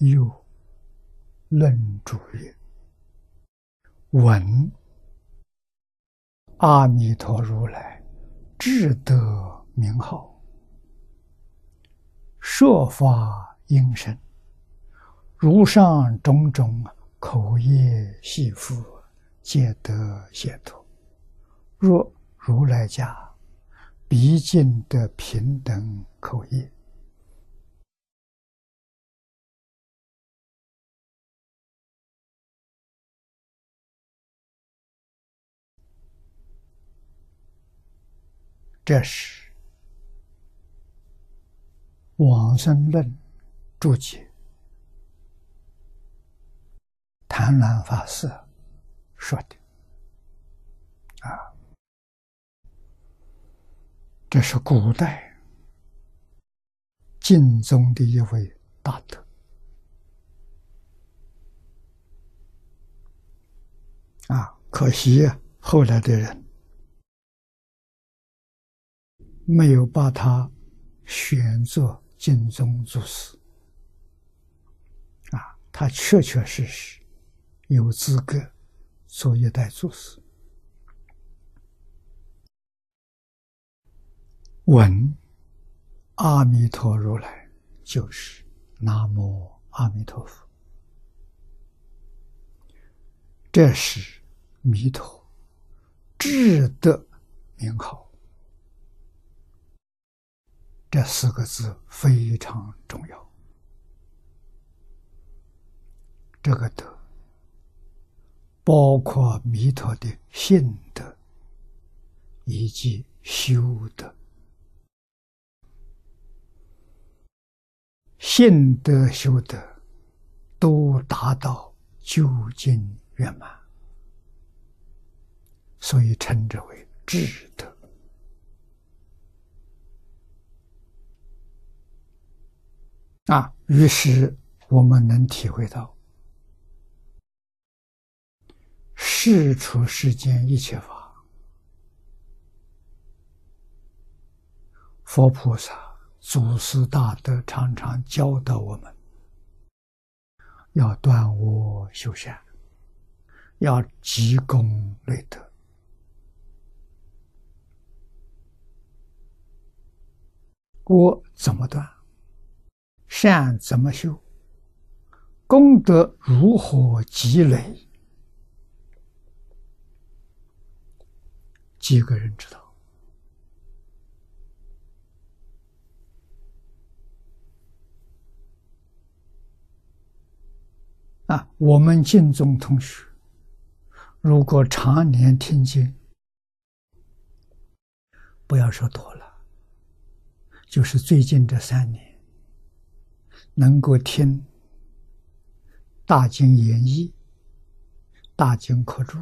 又论主曰：“闻阿弥陀如来智德名号，说法应声，如上种种口业系缚，皆得解脱。若如来家，毕竟得平等口业。”这是《往生论》注解，谭鸾法师说的啊，这是古代晋宗的一位大德啊，可惜后来的人。没有把他选作晋宗祖师啊，他确确实实有资格做一代祖师。闻阿弥陀如来就是南无阿弥陀佛，这是弥陀智德名号。这四个字非常重要。这个德，包括弥陀的信德以及修德，信德修德都达到究竟圆满，所以称之为智德。啊，于是我们能体会到，世出世间一切法，佛菩萨、祖师大德常常教导我们，要断恶修善，要积功累德。我怎么断？善怎么修？功德如何积累？几个人知道？啊，我们敬宗同学，如果常年听经，不要说多了，就是最近这三年。能够听《大经演义》《大经课注》，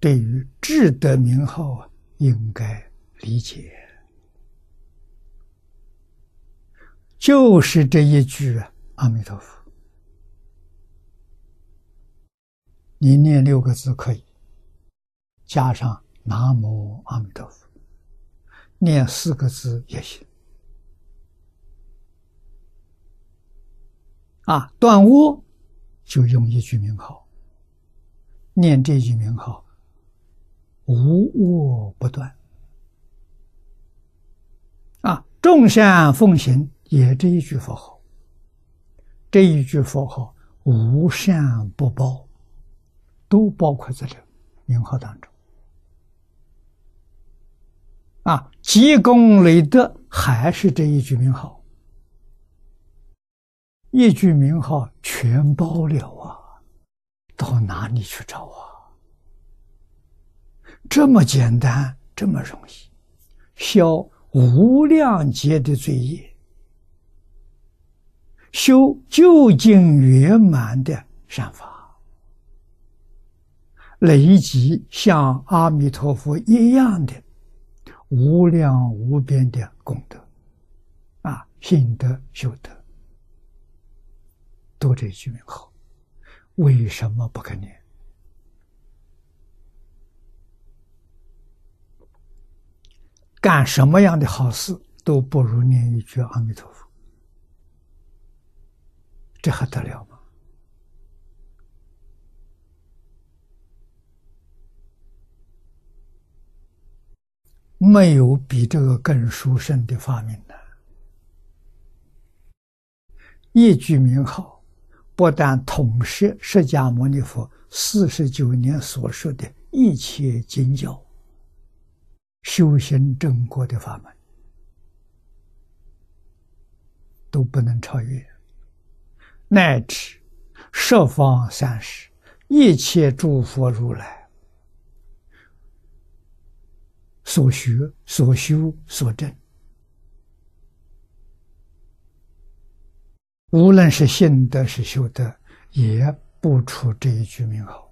对于智德名号啊，应该理解，就是这一句“阿弥陀佛”，你念六个字可以，加上“南无阿弥陀佛”。念四个字也行，啊，断恶就用一句名号，念这句名号，无恶不断，啊，众善奉行也这一句佛号，这一句佛号无善不报，都包括在这名号当中。啊，积功累德还是这一句名号，一句名号全包了啊！到哪里去找啊？这么简单，这么容易，消无量劫的罪业，修究竟圆满的善法，累积像阿弥陀佛一样的。无量无边的功德，啊，信德修德，都这句名号，为什么不可念？干什么样的好事都不如念一句阿弥陀佛，这还得了吗？没有比这个更殊胜的发明了。一句名号，不但统摄释迦牟尼佛四十九年所说的一切经教、修行正果的法门，都不能超越，乃至十方三世一切诸佛如来。所学、所修、所证，无论是信德是修德，也不出这一句名号。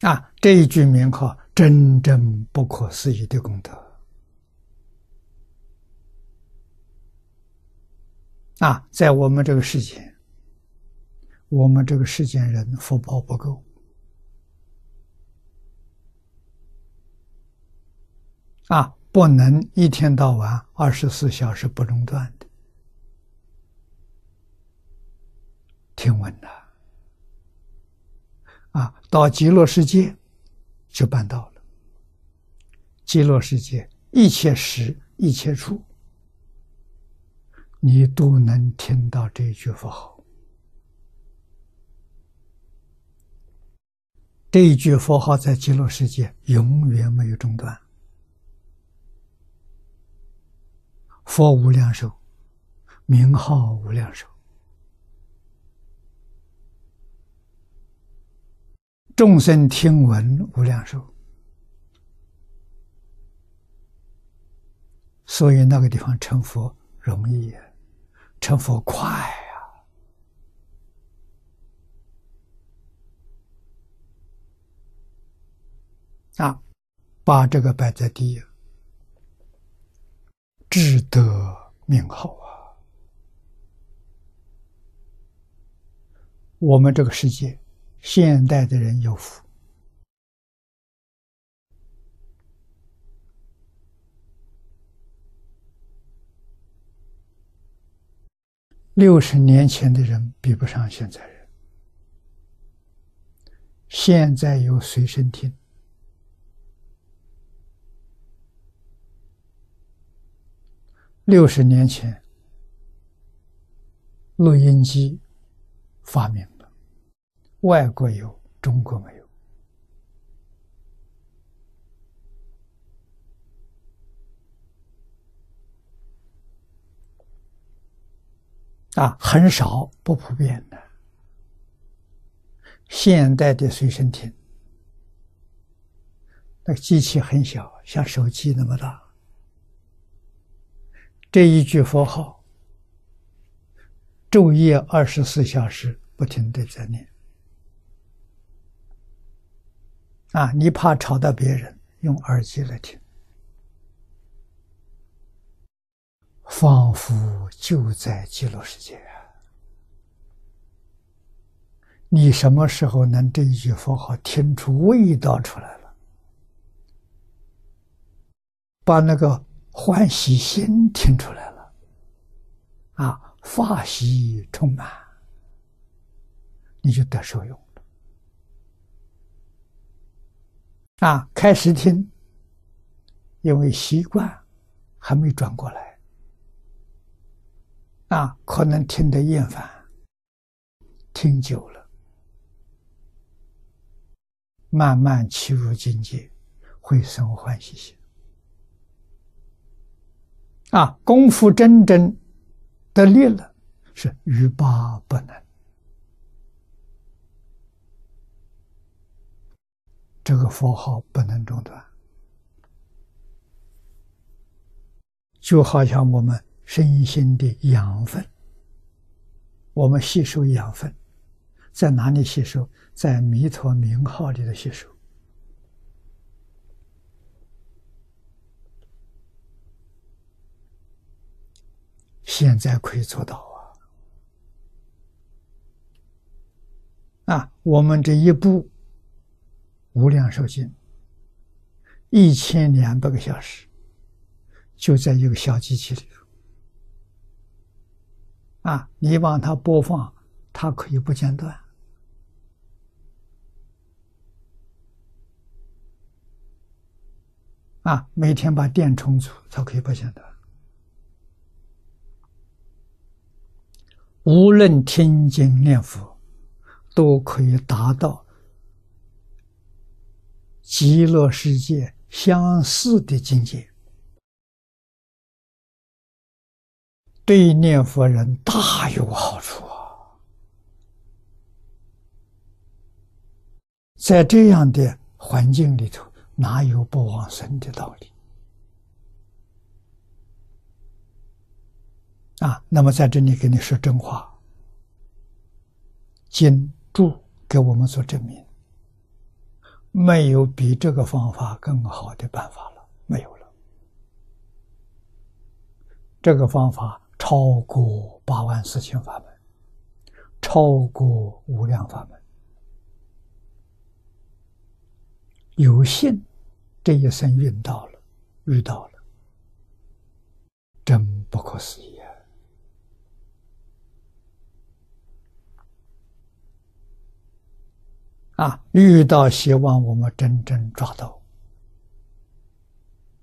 啊，这一句名号，真正不可思议的功德。啊，在我们这个世界。我们这个世间人福报不够啊，不能一天到晚二十四小时不中断的听闻的啊。到极乐世界就办到了。极乐世界一切时一切处，你都能听到这句佛号。这一句佛号在极乐世界永远没有中断。佛无量寿，名号无量寿，众生听闻无量寿，所以那个地方成佛容易，成佛快。啊，把这个摆在第一，智德名号啊！我们这个世界，现代的人有福。六十年前的人比不上现在人，现在有随身听。六十年前，录音机发明了，外国有，中国没有。啊，很少，不普遍的。现代的随身听，那个机器很小，像手机那么大。这一句佛号，昼夜二十四小时不停的在念。啊，你怕吵到别人，用耳机来听，仿佛就在极乐世界。你什么时候能这一句佛号听出味道出来了？把那个。欢喜心听出来了，啊，法喜充满，你就得受用了。啊，开始听，因为习惯还没转过来，啊，可能听得厌烦，听久了，慢慢起入境界，会生欢喜心。啊，功夫真正得力了，是欲罢不能。这个佛号不能中断，就好像我们身心的养分，我们吸收养分，在哪里吸收？在弥陀名号里的吸收。现在可以做到啊！啊，我们这一步无量寿经一千两百个小时，就在一个小机器里头。啊，你帮它播放，它可以不间断。啊，每天把电充足，它可以不间断。无论听经念佛，都可以达到极乐世界相似的境界。对念佛人大有好处啊！在这样的环境里头，哪有不往生的道理啊？那么在这里给你说真话，经注给我们做证明，没有比这个方法更好的办法了，没有了。这个方法。超过八万四千法门，超过无量法门，有幸这一生运到了，遇到了，真不可思议啊！遇到，希望我们真正抓到。